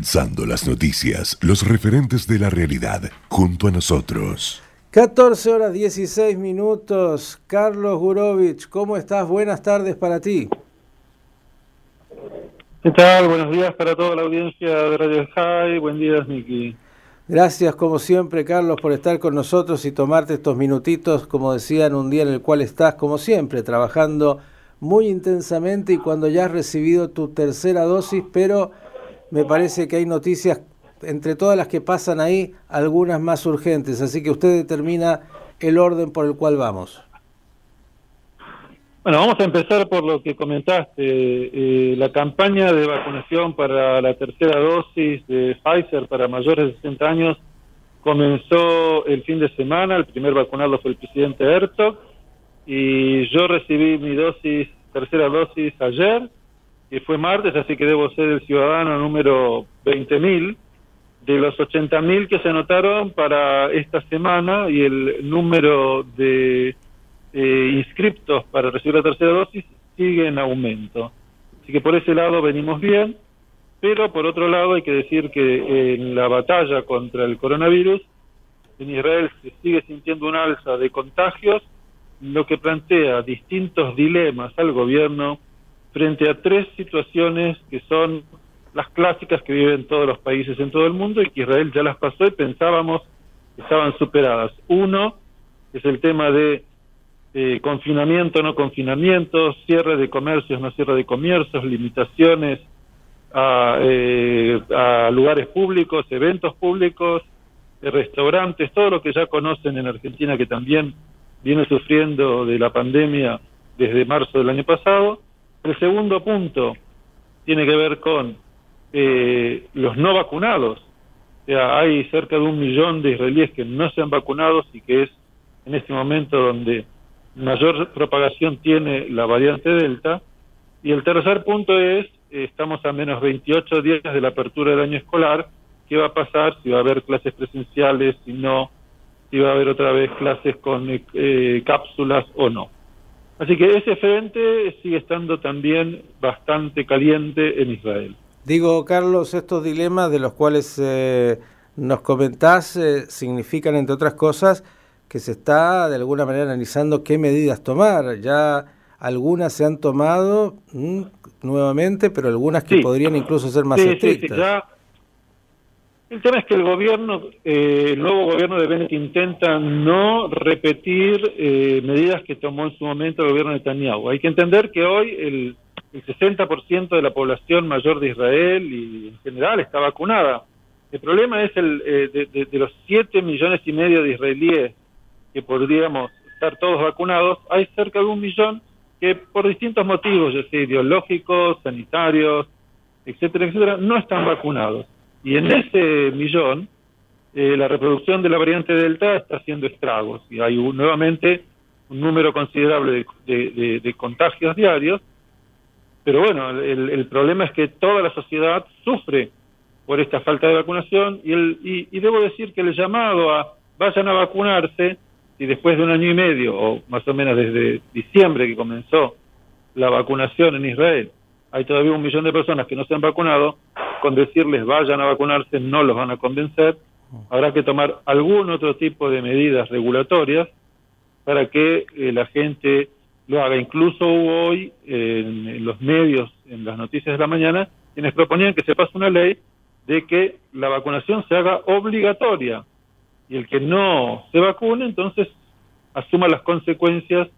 Condensando las noticias, los referentes de la realidad, junto a nosotros. 14 horas 16 minutos. Carlos Gurovich, ¿cómo estás? Buenas tardes para ti. ¿Qué tal? Buenos días para toda la audiencia de Radio High. Buen día, Miki. Gracias, como siempre, Carlos, por estar con nosotros y tomarte estos minutitos, como decían, un día en el cual estás, como siempre, trabajando muy intensamente y cuando ya has recibido tu tercera dosis, pero me parece que hay noticias entre todas las que pasan ahí, algunas más urgentes, así que usted determina el orden por el cual vamos. Bueno, vamos a empezar por lo que comentaste. Eh, la campaña de vacunación para la tercera dosis de Pfizer para mayores de 60 años comenzó el fin de semana. El primer vacunado fue el presidente Herzog y yo recibí mi dosis, tercera dosis ayer que fue martes, así que debo ser el ciudadano número 20.000 de los 80.000 que se anotaron para esta semana y el número de eh, inscriptos para recibir la tercera dosis sigue en aumento. Así que por ese lado venimos bien, pero por otro lado hay que decir que en la batalla contra el coronavirus, en Israel se sigue sintiendo un alza de contagios, lo que plantea distintos dilemas al gobierno frente a tres situaciones que son las clásicas que viven todos los países en todo el mundo y que Israel ya las pasó y pensábamos que estaban superadas. Uno es el tema de eh, confinamiento, no confinamiento, cierre de comercios, no cierre de comercios, limitaciones a, eh, a lugares públicos, eventos públicos, eh, restaurantes, todo lo que ya conocen en Argentina que también viene sufriendo de la pandemia desde marzo del año pasado el segundo punto tiene que ver con eh, los no vacunados. O sea, hay cerca de un millón de israelíes que no se han vacunado y que es en este momento donde mayor propagación tiene la variante Delta. Y el tercer punto es, estamos a menos 28 días de la apertura del año escolar, ¿qué va a pasar? Si va a haber clases presenciales, si no, si va a haber otra vez clases con eh, cápsulas o no. Así que ese frente sigue estando también bastante caliente en Israel. Digo, Carlos, estos dilemas de los cuales eh, nos comentás eh, significan, entre otras cosas, que se está de alguna manera analizando qué medidas tomar. Ya algunas se han tomado mm, nuevamente, pero algunas que podrían incluso ser más estrictas. El tema es que el gobierno, eh, el nuevo gobierno de Bennett intenta no repetir eh, medidas que tomó en su momento el gobierno de Netanyahu. Hay que entender que hoy el, 60% de la población mayor de Israel y en general está vacunada. El problema es el eh, de, los 7 millones y medio de israelíes que podríamos estar todos vacunados, hay cerca de un millón que por distintos motivos, ya sea ideológicos, sanitarios, etcétera, etcétera, no están vacunados. Y en ese millón, eh, la reproducción de la variante Delta está haciendo estragos y hay nuevamente un número considerable de, contagios diarios. Pero bueno, el, problema es que toda la sociedad sufre por esta falta de vacunación y, el, y, debo decir que el llamado a vayan a vacunarse, y después de un año y medio, o más o menos desde diciembre que comenzó la vacunación en Israel, hay todavía un millón de personas que no se han vacunado, con decirles vayan a vacunarse no los van a convencer, habrá que tomar algún otro tipo de medidas regulatorias para que eh, la gente lo haga. Incluso hoy en, los medios, en las noticias de la mañana, quienes proponían que se pase una ley de que la vacunación se haga obligatoria y el que no se vacune entonces asuma las consecuencias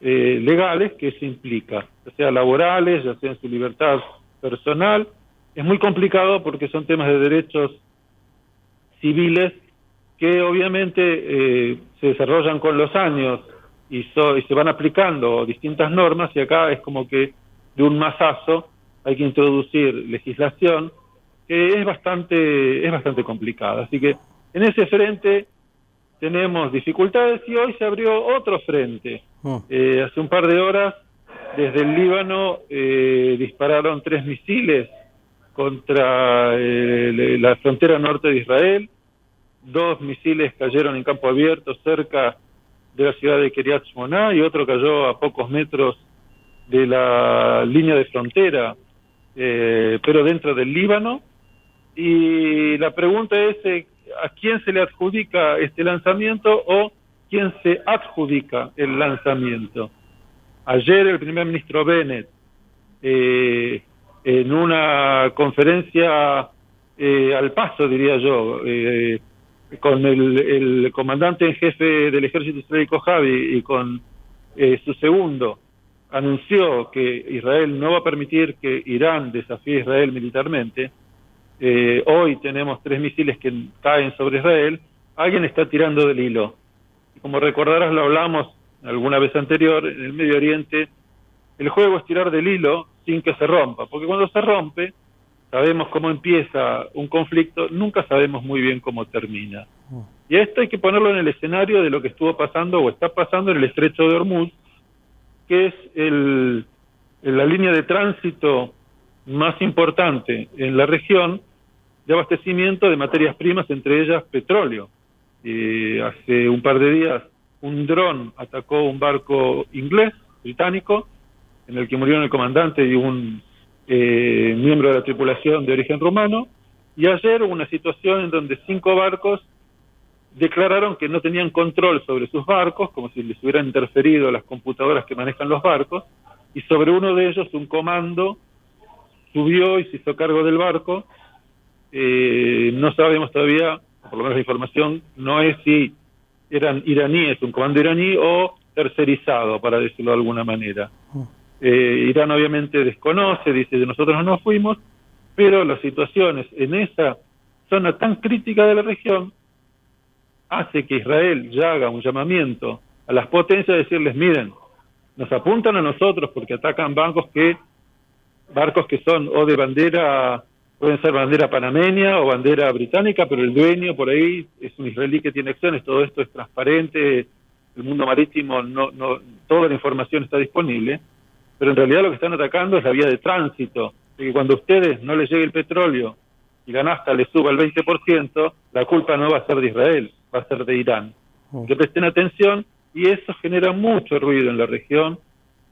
eh, legales que se implica, ya sea laborales, ya sea en su libertad personal es muy complicado porque son temas de derechos civiles que obviamente eh, se desarrollan con los años y, y se van aplicando distintas normas y acá es como que de un masazo hay que introducir legislación que es bastante es bastante complicada así que en ese frente tenemos dificultades y hoy se abrió otro frente oh. eh, hace un par de horas desde el Líbano eh, dispararon tres misiles contra eh, la frontera norte de Israel. Dos misiles cayeron en campo abierto cerca de la ciudad de Kiryat Shmona y otro cayó a pocos metros de la línea de frontera, eh, pero dentro del Líbano. y la pregunta es eh, a quién se le adjudica este lanzamiento o quién se adjudica el lanzamiento. Ayer el primer ministro Bennett, eh, en una conferencia eh, al paso, diría yo, eh, con el, comandante en jefe del ejército israelí Javi y con su segundo, anunció que Israel no va a permitir que Irán desafíe a Israel militarmente. hoy tenemos tres misiles que caen sobre Israel. Alguien está tirando del hilo como recordarás, lo hablamos alguna vez anterior, en el Medio Oriente, el juego es tirar del hilo sin que se rompa, porque cuando se rompe, sabemos cómo empieza un conflicto, nunca sabemos muy bien cómo termina. Mm. Y esto hay que ponerlo en el escenario de lo que estuvo pasando o está pasando en el estrecho de Hormuz, que es el, la línea de tránsito más importante en la región de abastecimiento de materias primas, entre ellas petróleo. Eh, hace un par de días un dron atacó un barco inglés, británico, en el que murieron el comandante y un eh, miembro de la tripulación de origen rumano. Y ayer hubo una situación en donde cinco barcos declararon que no tenían control sobre sus barcos, como si les hubieran interferido las computadoras que manejan los barcos, y sobre uno de ellos un comando subió y se hizo cargo del barco. Eh, no sabemos todavía por lo menos la información, no es si eran iraníes, un comando iraní o tercerizado, para decirlo de alguna manera. Eh, Irán obviamente desconoce, dice nosotros no fuimos, pero las situaciones en esa zona tan crítica de la región hace que Israel ya haga un llamamiento a las potencias de decirles, miren, nos apuntan a nosotros porque atacan bancos que barcos que son o de bandera pueden ser bandera panameña o bandera británica, pero el dueño por ahí es un israelí que tiene acciones, todo esto es transparente, el mundo marítimo, no, no, toda la información está disponible, pero en realidad lo que están atacando es la vía de tránsito, de que cuando a ustedes no les llegue el petróleo y la nafta les suba el 20%, la culpa no va a ser de Israel, va a ser de Irán. Mm. Que presten atención y eso genera mucho ruido en la región,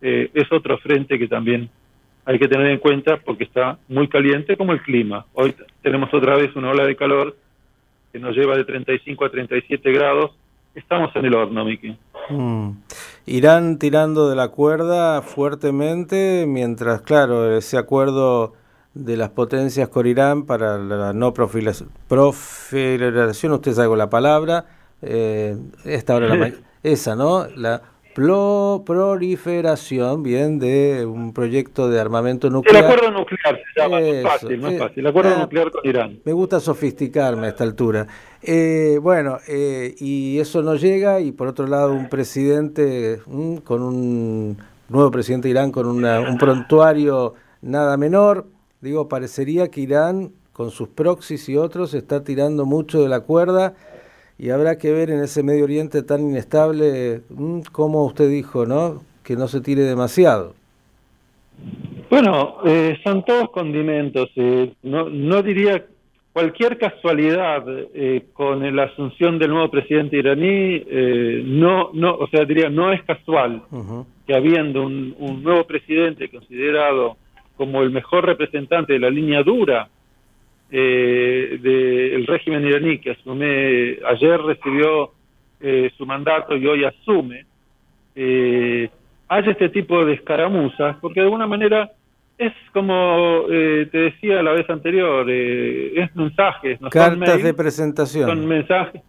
eh, es otro frente que también hay que tener en cuenta porque está muy caliente como el clima. Hoy tenemos otra vez una ola de calor que nos lleva de 35 a 37 grados. Estamos en el horno, Miki. Mm. Irán tirando de la cuerda fuertemente, mientras, claro, ese acuerdo de las potencias con Irán para la no profilización, usted sabe la palabra, eh, esta hora la esa, ¿no? La proliferación, bien, de un proyecto de armamento nuclear. El acuerdo nuclear se llama, fácil, es fácil. El acuerdo ah, nuclear con Irán. Me gusta sofisticarme a esta altura. Eh, bueno, eh, y eso no llega, y por otro lado, un presidente mm, con un nuevo presidente de Irán con un prontuario nada menor. Digo, parecería que Irán, con sus proxies y otros, está tirando mucho de la cuerda y habrá que ver en ese Medio Oriente tan inestable, mm, como usted dijo, ¿no? Que no se tire demasiado. Bueno, eh, son todos condimentos. Eh, no, no diría cualquier casualidad eh, con la asunción del nuevo presidente iraní, no, no, o sea, diría no es casual que habiendo un, un nuevo presidente considerado como el mejor representante de la línea dura eh, del régimen iraní que asume, ayer recibió eh, su mandato y hoy asume, eh, haya este tipo de escaramuzas, porque de alguna manera es como eh, te decía la vez anterior, es mensajes, no cartas de presentación. Son mensajes.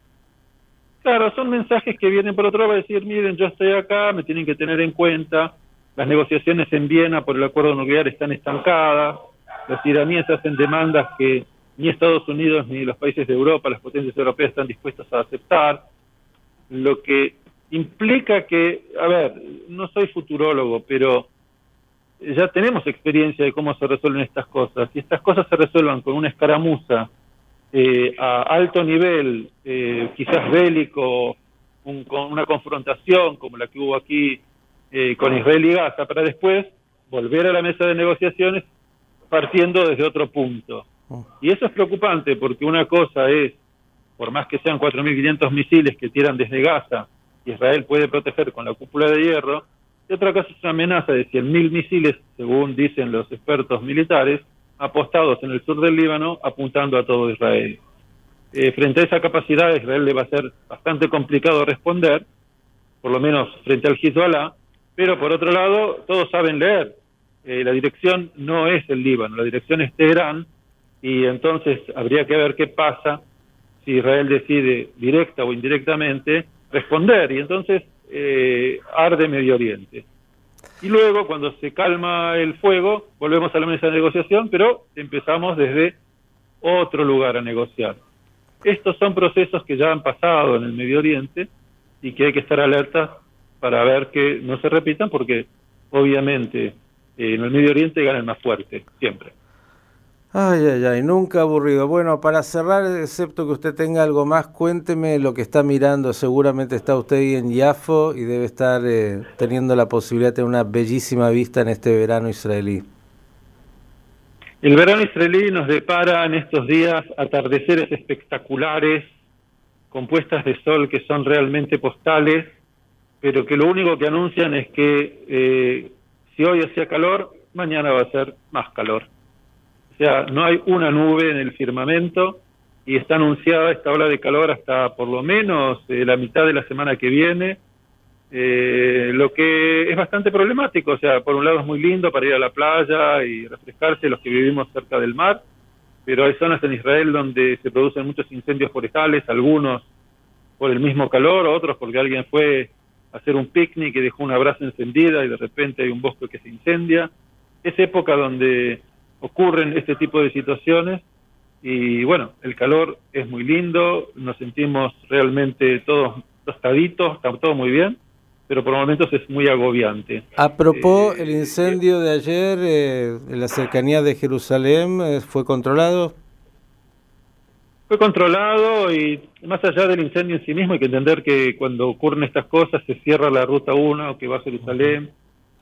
Claro, son mensajes que vienen por otro lado a decir, miren, yo estoy acá, me tienen que tener en cuenta, las negociaciones en Viena por el acuerdo nuclear están estancadas, los iraníes hacen demandas que ni Estados Unidos ni los países de Europa, las potencias europeas están dispuestas a aceptar, lo que implica que, a ver, no soy futurólogo, pero ya tenemos experiencia de cómo se resuelven estas cosas. Si estas cosas se resuelvan con una escaramuza eh, a alto nivel, eh, quizás bélico, con una confrontación como la que hubo aquí eh, con Israel y Gaza, para después volver a la mesa de negociaciones partiendo desde otro punto. Oh. Y eso es preocupante porque una cosa es, por más que sean 4.500 misiles que tiran desde Gaza, Israel puede proteger con la cúpula de hierro, y otra cosa es una amenaza de 100.000 misiles, según dicen los expertos militares, apostados en el sur del Líbano apuntando a todo Israel. Eh, frente a esa capacidad, Israel le va a ser bastante complicado responder, por lo menos frente al Hezbollah, pero por otro lado, todos saben leer. Eh, la dirección no es el Líbano, la dirección es Teherán, y entonces habría que ver qué pasa si Israel decide directa o indirectamente responder, y entonces eh, arde Medio Oriente. Y luego, cuando se calma el fuego, volvemos a la mesa de negociación, pero empezamos desde otro lugar a negociar. Estos son procesos que ya han pasado en el Medio Oriente y que hay que estar alerta para ver que no se repitan porque obviamente en el Medio Oriente gana el más fuerte, siempre. Ay, ay, ay, nunca aburrido. Bueno, para cerrar, excepto que usted tenga algo más, cuénteme lo que está mirando. Seguramente está usted ahí en Yafo y debe estar eh, teniendo la posibilidad de tener una bellísima vista en este verano israelí. El verano israelí nos depara en estos días atardeceres espectaculares, con puestas de sol que son realmente postales, pero que lo único que anuncian es que eh, si hoy hacía calor, mañana va a ser más calor. O sea, no hay una nube en el firmamento y está anunciada esta ola de calor hasta por lo menos eh, la mitad de la semana que viene eh, lo que es bastante problemático, o sea, por un lado es muy lindo para ir a la playa y refrescarse los que vivimos cerca del mar, pero hay zonas en Israel donde se producen muchos incendios forestales, algunos por el mismo calor, otros porque alguien fue a hacer un picnic y dejó una brasa encendida y de repente hay un bosque que se incendia. Es época donde ocurren este tipo de situaciones y bueno, el calor es muy lindo, nos sentimos realmente todos tostaditos, está todo muy bien pero por momentos es muy agobiante. A propósito, eh, el incendio de ayer eh, en la cercanía de Jerusalén eh, fue controlado. Fue controlado y más allá del incendio en sí mismo hay que entender que cuando ocurren estas cosas se cierra la ruta 1 que va a Jerusalén,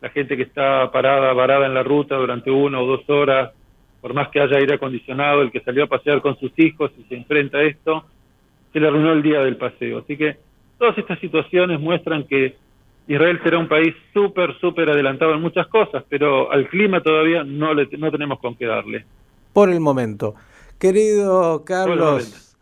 la gente que está parada, varada en la ruta durante una o dos horas, por más que haya aire acondicionado, el que salió a pasear con sus hijos y se enfrenta a esto, se le arruinó el día del paseo. Así que todas estas situaciones muestran que Israel será un país súper, súper adelantado en muchas cosas, pero al clima todavía no, le, no tenemos con qué darle. Por el momento. Querido Carlos,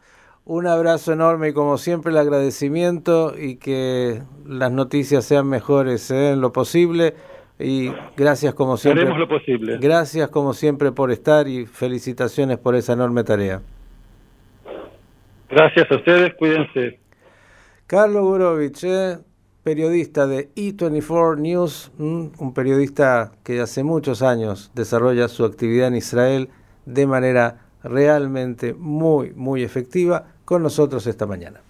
un abrazo enorme y como siempre el agradecimiento y que las noticias sean mejores ¿eh? en lo posible. Y gracias como siempre. Haremos lo posible. Gracias como siempre por estar y felicitaciones por esa enorme tarea. Gracias a ustedes, cuídense. Carlos Gurovich, ¿eh? periodista de E24 News, un periodista que hace muchos años desarrolla su actividad en Israel de manera realmente muy, muy efectiva, con nosotros esta mañana.